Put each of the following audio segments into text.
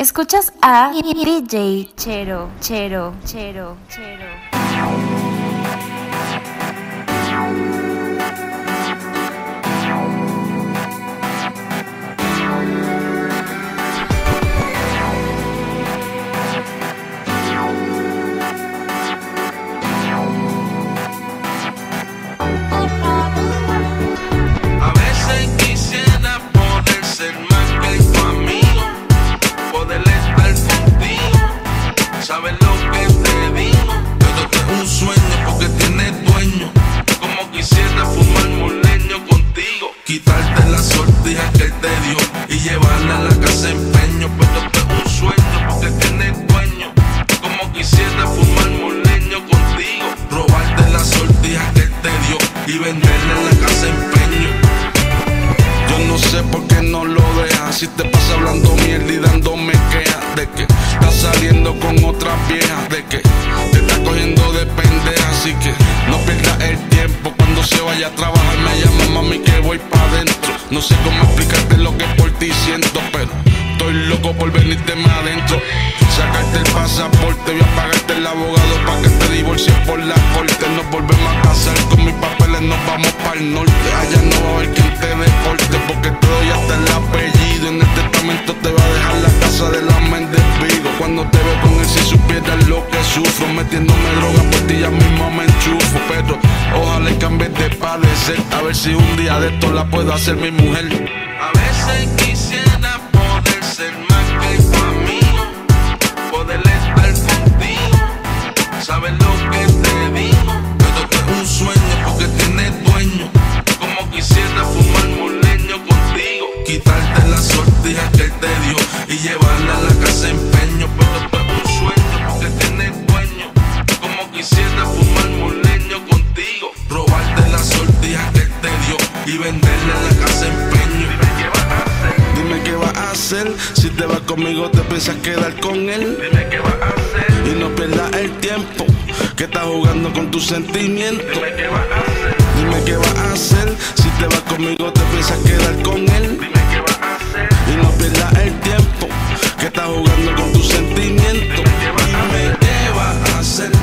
Escuchas a DJ Chero, Chero, Chero, Chero. Contigo, a ver si un día de esto la puedo hacer mi mujer. A veces quisiera poder ser más que tu amigo, poder estar contigo, sabes lo que te digo, pero esto es un sueño porque tienes dueño, como quisiera fumar un leño contigo, quitarte la sortija que te dio y llevarla a la casa empeño, en la casa empeño. Dime qué vas a hacer si te vas conmigo, te piensas quedar con él. Dime qué vas a hacer y no pierdas el tiempo que estás jugando con tus sentimientos. Dime qué vas a hacer. Dime qué vas a hacer si te vas conmigo, te piensas quedar con él. Dime qué vas a hacer y no pierdas el tiempo que estás jugando con tus sentimientos. Dime qué vas a hacer.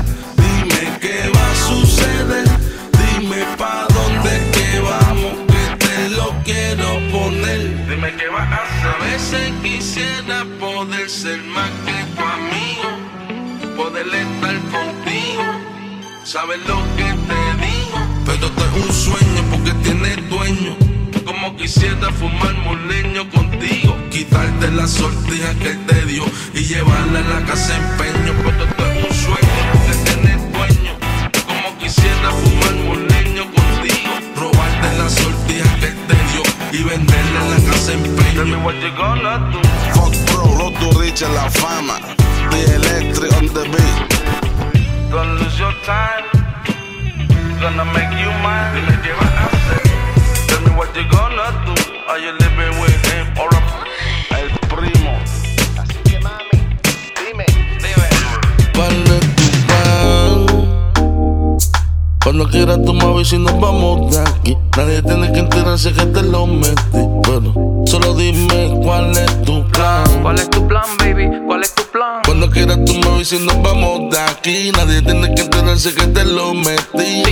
Quisiera poder ser más que tu amigo, poder estar contigo, sabes lo que te digo. Pero esto es un sueño porque tienes dueño. Como quisiera fumar un contigo, quitarte la sortija que te dio y llevarla a la casa empeño. Pero esto es un sueño porque tienes dueño. Como quisiera fumar un contigo, robarte la sortija que te dio y venderla en la casa empeño. Tell me what you gonna do. Fuck bro, los duriches la fama. The electric on the beat. Gonna lose your time. Gonna make you mine. Tell me what you gonna do. Are you living with him or a el primo? Así que mami, dime, dime. ¿Cuál es tu plan? Cuando quieras me avisas y nos vamos de aquí. Nadie tiene que enterarse que te lo metí. Bueno, solo dime cuál es tu plan. ¿Cuál es tu plan, baby? ¿Cuál es tu plan? Cuando quieras tú me avisas y nos vamos de aquí. Nadie tiene que enterarse que te lo metí.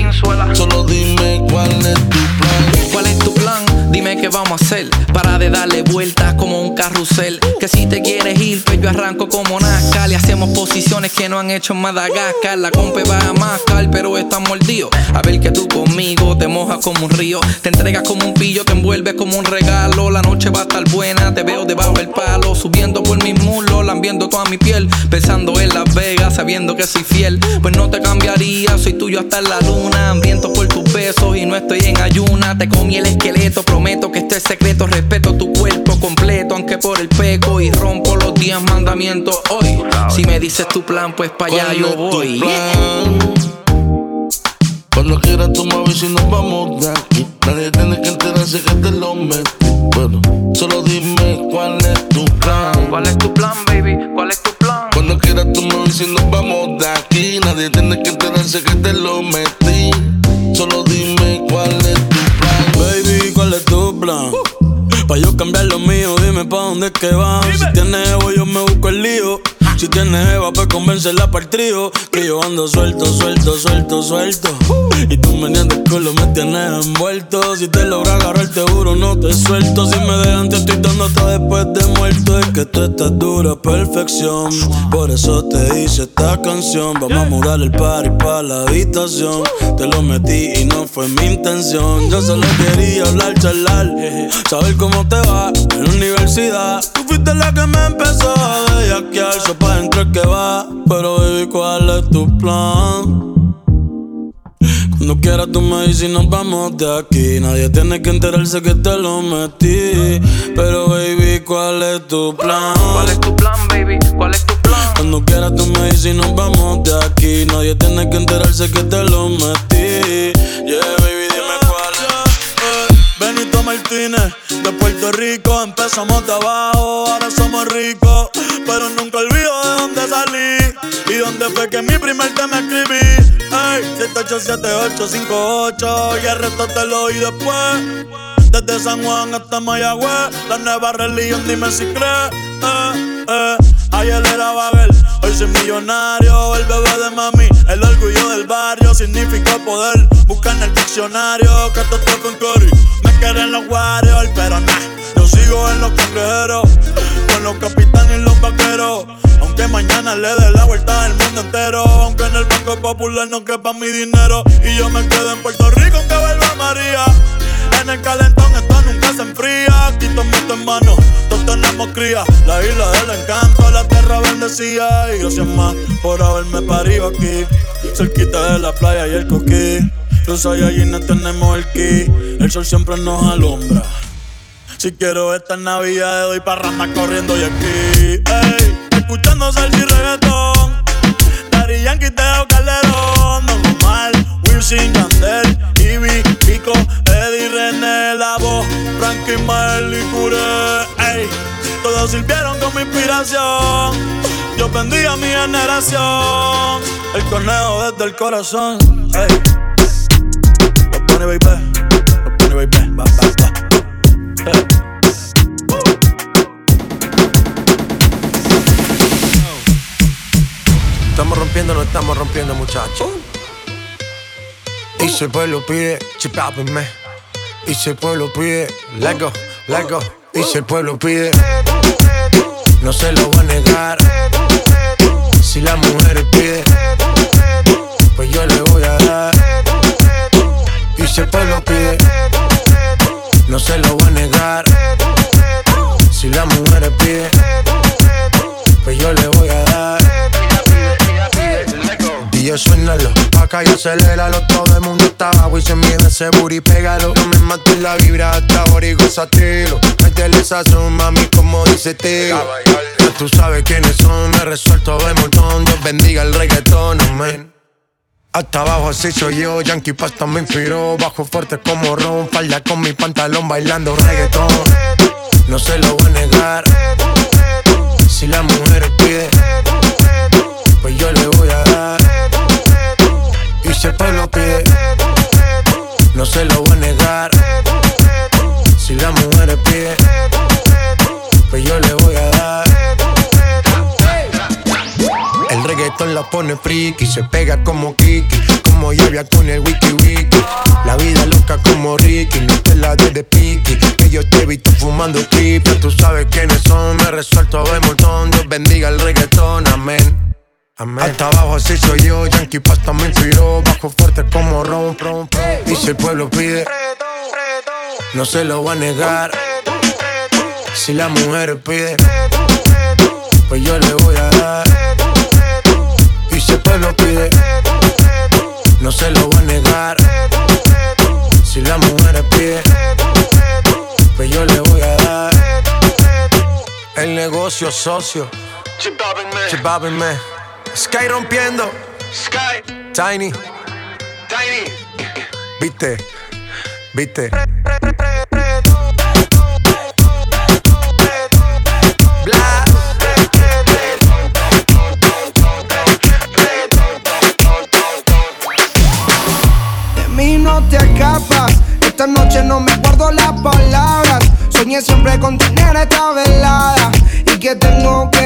Solo dime cuál es tu plan. ¿Cuál es tu plan? Dime qué vamos a hacer para de darle vueltas como un carrusel. Que si te quieres ir, pues yo arranco como NASCAR y hacemos posiciones que no han hecho en Madagascar. La compa va a mascar, pero está mordido. A ver que tú conmigo te mojas como un río, te entregas como un pillo, te envuelves como un regalo. La noche va a estar buena, te veo debajo del palo, subiendo por mis muslos, lambiendo toda mi piel, pensando en Las Vegas, sabiendo que soy fiel. Pues no te cambiaría, soy tuyo hasta la luna, hambriento por tus besos y no estoy en ayuna. Te comí el esqueleto, prometo que este es secreto, respeto tu cuerpo completo, aunque por el peco y rompo los días mandamientos hoy. Si me dices tu plan, pues para allá ¿Cuál yo voy. Cuando quieras tú me avisas y nos vamos de aquí. Nadie tiene que enterarse que te lo metí. Bueno, solo dime cuál es tu plan. ¿Cuál es tu plan, baby? ¿Cuál es tu plan? Cuando quieras tú me avisas y nos vamos de aquí. Nadie tiene que enterarse que te lo metí. Pa' yo cambiar lo mío, dime pa' dónde es que vas. Si tienes ego, yo me busco lío. Si tienes Eva, pues convencerla para el trío. Que yo ando suelto, suelto, suelto, suelto. Y tú me el culo, me tienes envuelto. Si te logra agarrar, te juro, no te suelto. Si me dejan, te estoy dando hasta después de muerto. Es que tú estás dura, perfección. Por eso te hice esta canción. Vamos a mudar el party para la habitación. Te lo metí y no fue mi intención. Yo solo quería hablar, charlar. Saber cómo te va en la universidad. Tú fuiste la que me empezó a bellaquear pa' dentro que va. Pero baby, ¿cuál es tu plan? Cuando quieras tú me dices y nos vamos de aquí. Nadie tiene que enterarse que te lo metí. Pero baby, ¿cuál es tu plan? ¿Cuál es tu plan, baby? ¿Cuál es tu plan? Cuando quieras tú me dices y nos vamos de aquí. Nadie tiene que enterarse que te lo metí. Yeah, De Puerto Rico, empezamos de abajo, ahora somos ricos. Pero nunca olvido de dónde salí y dónde fue que mi primer tema escribí. Ey, 787858 y el resto te lo oí después. Desde San Juan hasta Mayagüez, la nueva religión, dime si crees. Eh, eh. Ayer era Babel, hoy soy millonario. El bebé de mami, el orgullo del barrio, significa poder. Busca en el diccionario que esto con Cory. Me quieren los Warriors, pero nah, yo sigo en los cangrejeros, con los capitanes y los vaqueros. Aunque mañana le dé la vuelta al mundo entero. Aunque en el Banco Popular no quepa mi dinero. Y yo me quedo en Puerto Rico aunque vuelva María. En el calentón esto nunca se enfría. Aquí todo en mano, todos tenemos cría. La isla del encanto, la tierra bendecida. Y gracias más por haberme parido aquí. Cerquita de la playa y el coquí. Los allí no tenemos el ki. El sol siempre nos alumbra. Si quiero esta Navidad, doy parranda corriendo y aquí. Ey, escuchando salsa y reggaetón. Daddy Yankee, Teo Calderón. Wilson, Yandel, Ivy, Pico, Eddie, René, La Voz, Frankie, Mael y Cure. Ey, todos sirvieron como inspiración. Yo bendiga a mi generación. El conejo desde el corazón. Ey. Lo pone, baby. Lo pone, baby. Va, va, va. Estamos rompiendo, no estamos rompiendo, muchachos. Y si el pueblo pide, chipápenme. Y si el pueblo pide, let go, let go. Y si el pueblo pide, no se lo va a negar. Si la mujer pide, pues yo le voy a dar. Y si el pueblo pide, no se lo voy a negar. Si la mujer pide, pues yo le voy a dar. DJ suénalo, acá y aceléralo Todo el mundo está abajo y se mide ese booty, pégalo. No me mates la vibra hasta ahora y gozatelo Métele sazón, mami, como dice tío Ya tú sabes quiénes son, me resuelto de montón. Dios bendiga el reggaetón, amén. Hasta abajo así soy yo, Yankee Pasta me inspiró. Bajo fuerte como Ron, falda con mi pantalón bailando reggaetón. No se lo voy a negar. Si la mujer pide Pues yo le voy a dar Y si el pueblo pide No se lo voy a negar Si la mujer pide Pues yo le voy a dar el reggaetón la pone friki, se pega como Kiki, como lluvia con el wiki wiki. La vida loca como Ricky, no te la de piqui. Que yo te he visto fumando triple, tú sabes quiénes son, me resuelto de montón. Dios bendiga el reggaetón, amén. Amén. Hasta abajo así soy yo, Yankee Pasta me inspiró, bajo fuerte como ron, ron, Y si el pueblo pide, no se lo va a negar. Si la mujer pide, pues yo le voy a dar. Y si el pueblo pide, no se lo voy a negar. Si la mujer pide, pues yo le voy a dar. El negocio socio, chipábenme. Sky rompiendo, Sky, Tiny, Tiny. viste, viste. Bla. De mí no te escapas. Esta noche no me guardo las palabras. Soñé siempre con tener esta velada. Y que tengo que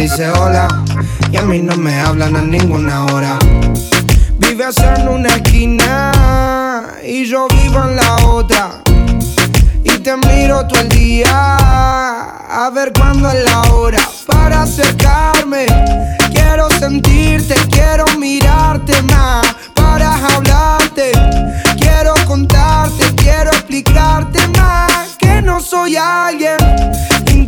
dice hola. Y a mí no me hablan a ninguna hora. Vives en una esquina y yo vivo en la otra. Y te miro todo el día a ver cuándo es la hora para acercarme. Quiero sentirte, quiero mirarte más para hablarte. Quiero contarte, quiero explicarte más que no soy alguien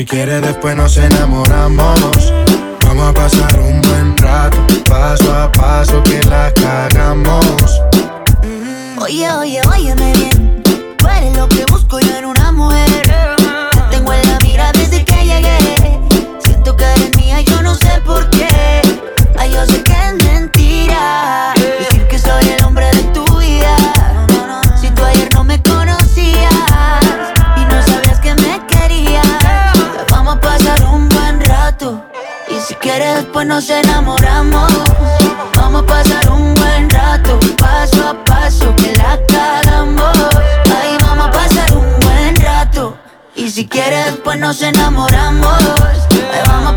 Si quieres después nos enamoramos. Vamos a pasar un buen rato, paso a paso que la cagamos. Oye, oye, óyeme bien. Tú eres lo que busco yo en una mujer. Te tengo en la mira desde que llegué. Siento que eres mía, yo no sé por qué. Ay, yo sé que después nos enamoramos. Vamos a pasar un buen rato, paso a paso, que la cagamos. Ahí vamos a pasar un buen rato. Y si quieres, después nos enamoramos. Ahí vamos a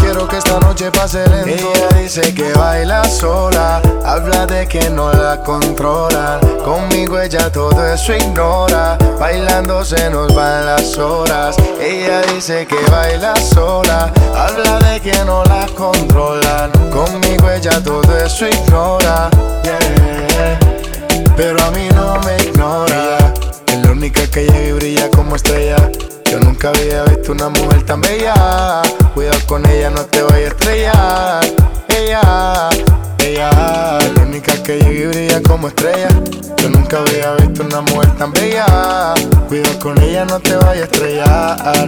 Quiero que esta noche pase lento. Ella dice que baila sola Habla de que no la controlan Conmigo ella todo eso ignora Bailando se nos van las horas. Ella dice que baila sola Habla de que no la controlan Conmigo ella todo eso ignora yeah. Pero a mí no me ignora. Es la única que llega y brilla como estrella. Yo nunca había visto una mujer tan bella con ella, no te vayas a estrellar. Ella, ella la única que llega y brilla como estrella. Yo nunca había visto una mujer tan bella. Cuidado con ella, no te vayas a estrellar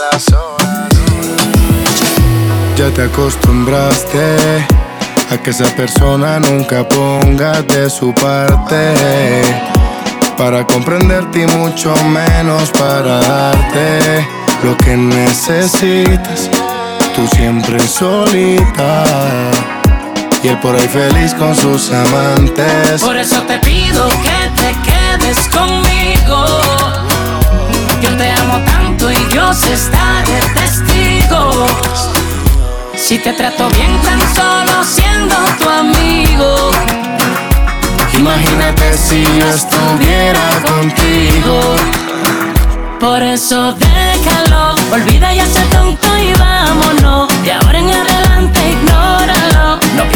las. Ya te acostumbraste a que esa persona nunca ponga de su parte. Para comprenderte y mucho menos para darte lo que necesitas. Tú siempre solita. Y él por ahí feliz con sus amantes. Por eso te pido que te quedes conmigo. Yo te amo tanto y Dios está de testigo. Si te trato bien tan solo siendo tu amigo. Imagínate si yo estuviera contigo. Por eso déjalo, olvida ya ser tonto y vámonos. De ahora en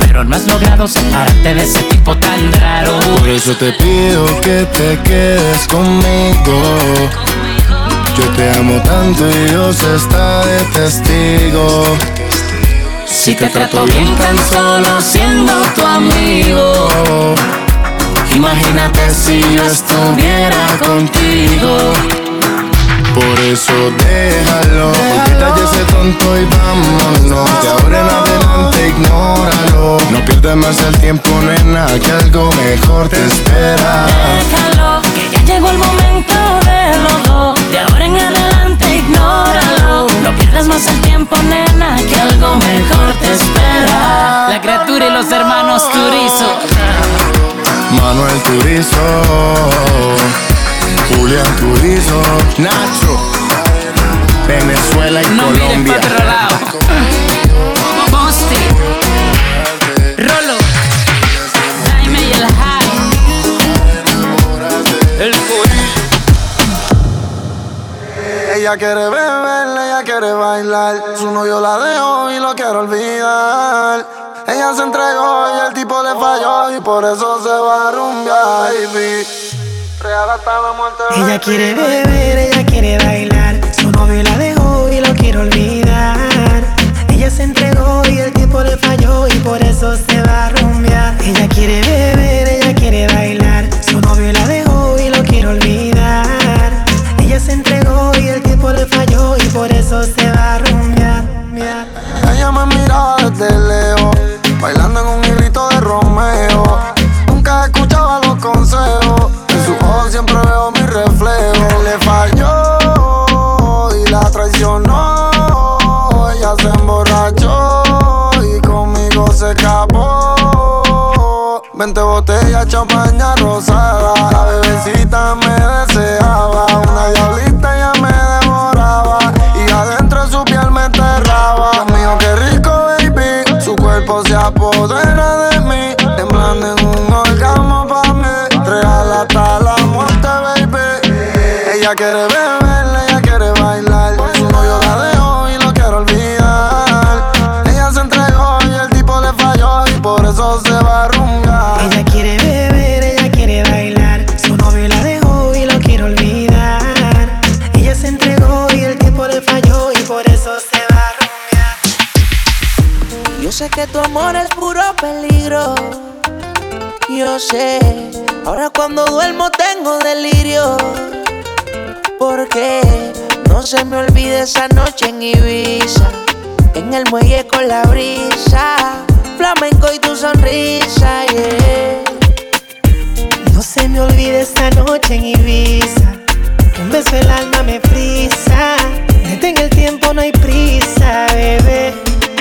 pero no has logrado separarte de ese tipo tan raro. Por eso te pido que te quedes conmigo. Yo te amo tanto y Dios está de testigo. Si te trato bien tan solo siendo tu amigo. Imagínate si yo estuviera contigo. Por eso déjalo, quítate ese tonto y vámonos. De ahora en adelante ignóralo. No pierdas más el tiempo, nena, que algo mejor te espera. Déjalo, que ya llegó el momento de los dos. De ahora en adelante ignóralo. No pierdas más el tiempo, nena, que algo mejor te espera. La criatura y los hermanos Turizo. Manuel Turizo, Julián Turizo, Nacho, Venezuela y No mires Colombia. pa' otro lado. Rolo. Jaime y el high. El Ella quiere beber, ella quiere bailar. Su novio la dejó y lo quiere olvidar. Ella se entregó y el tipo le falló y por eso se va a rumbear, baby. Ella quiere beber, ella quiere bailar. Su novio la dejó y lo quiere olvidar. Ella se entregó y el tipo le falló y por eso se va a rumbear. Ella quiere beber, ella quiere bailar. Su novio la dejó y lo quiere olvidar. Ella se entregó y el tipo le falló y por eso se va a rumbear. Amor es puro peligro. Yo sé, ahora cuando duermo tengo delirio. Porque no se me olvide esa noche en Ibiza. En el muelle con la brisa. Flamenco y tu sonrisa, yeah. No se me olvide esta noche en Ibiza. Un beso el alma me frisa. Detén el tiempo, no hay prisa, bebé.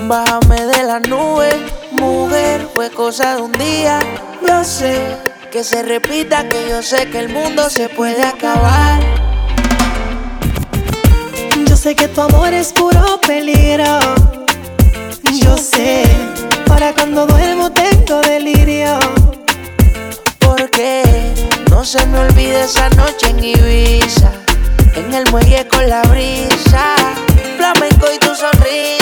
Bájame de la nube, mujer, fue cosa de un día. Yo sé que se repita, que yo sé que el mundo se puede acabar. Yo sé que tu amor es puro peligro. Yo sé, para cuando duermo tengo delirio. Porque no se me olvide esa noche en Ibiza. En el muelle con la brisa. Flamenco y tu sonrisa.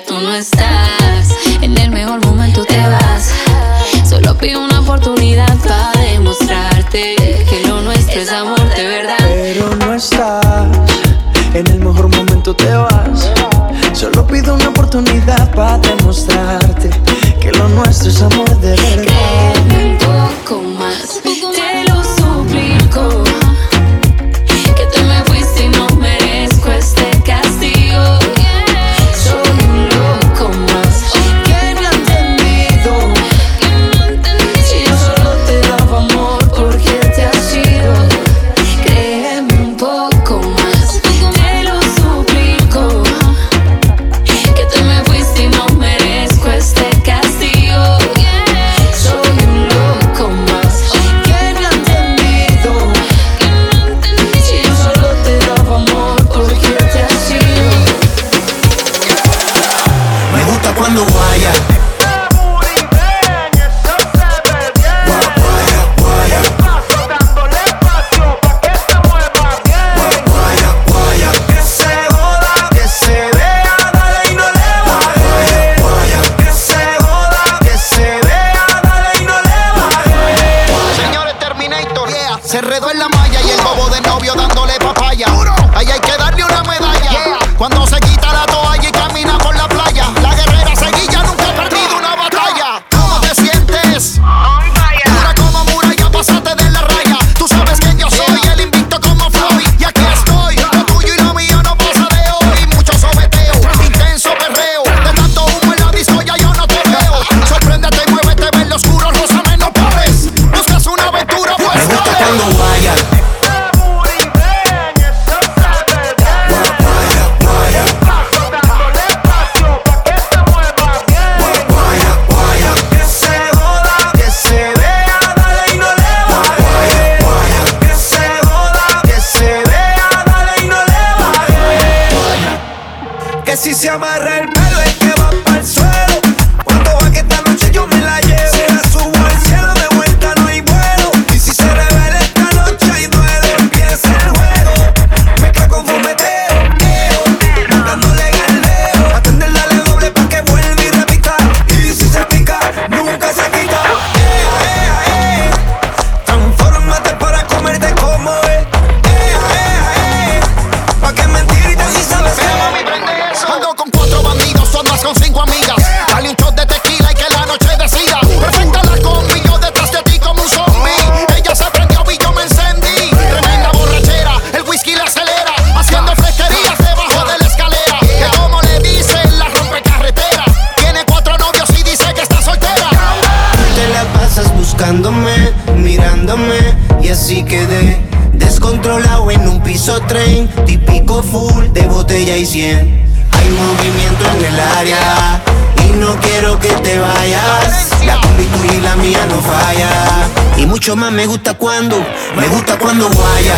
tú no Hay movimiento en el área y no quiero que te vayas. La combi tuya y la mía no falla. Y mucho más me gusta cuando, me gusta cuando guaya.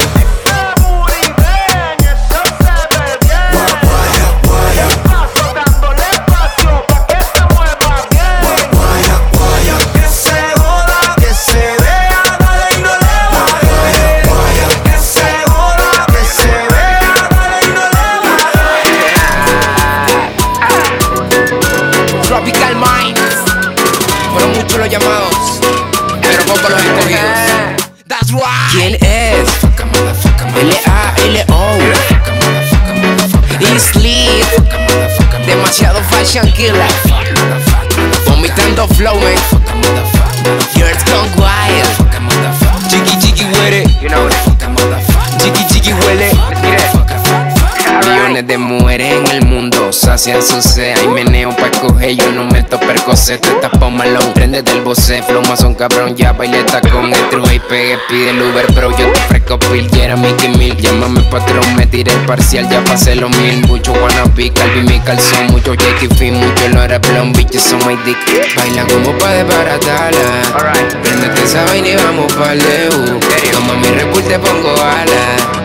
Sed Hay meneo pa' escoger, yo no meto percocet. Te tapo malón, prende del boce. Flow un cabrón, ya baileta con el truje y pegue Pide el Uber, bro, yo te ofrezco pill Quiera Mickey Mil, llámame patrón Me tiré el parcial, ya pasé los mil. Mucho wannabe, calvi mi calzón. Mucho Jackie Fin, mucho lo era blon Bitches son my dick. Baila como pa' desbaratarla. Prendete esa vaina y vamos pa' U. Toma mi repul, te pongo ala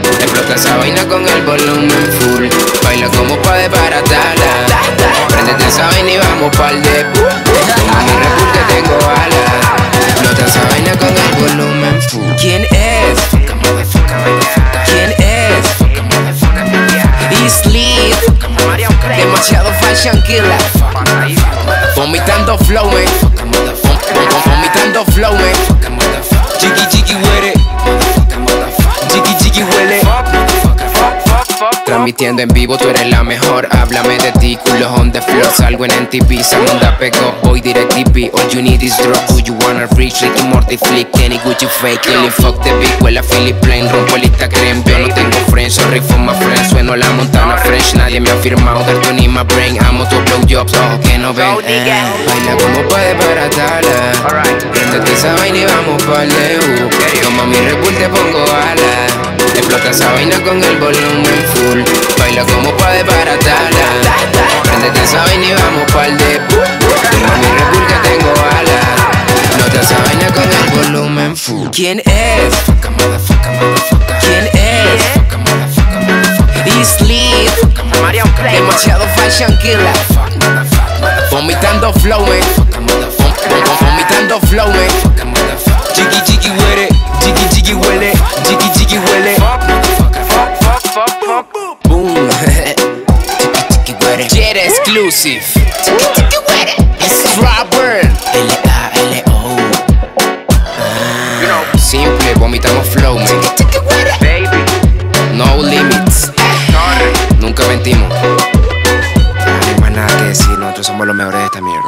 Explota esa vaina con el volumen full. Baila como pa' desbaratarla Prendete esa vaina y vamos pa'l de Toma mi repul que tengo ala Explota esa vaina con el volumen full. ¿Quién es? ¿Quién es? Y Sleep Demasiado fashion killer Vomitando flow, man Vomitando flow, man Jiggy Jiggy Transmitiendo en vivo, tú eres la mejor. Háblame de ti, culo on the floor. Salgo en NTV, segunda pegó. Voy direct DP, all you need is drop. Who you wanna reach? Ricky Morty flick, Kenny Gucci fake. Killing fuck the big, huela Philip Plain. Rompo el Instagram, yo no tengo friends. Sorry for my friends. Sueno la montana fresh, nadie me ha firmado. Darte ni my brain. Amo tu blowjobs, ojos que no ven. Eh. Baila como puede desbaratarla. Prendete esa vaina y vamos pa'l U. Explota esa vaina con el volumen full. Baila como pa' desbaratarla Prendete esa vaina y vamos pa'l de Toma mi Red que tengo alas Explota esa vaina con el volumen full. ¿Quién es? ¿Quién es? Y Sleep Demasiado fashion killer. Vomitando flow, man Vomitando flow, Jiggy jiggy with it Jiggy jiggy huele. Jiggy Jet exclusive. Chiqui L-A-L-O. Simple, vomitamos flow, Baby. No limits. Nunca mentimos. No hay más nada que decir, nosotros somos los mejores de esta mierda.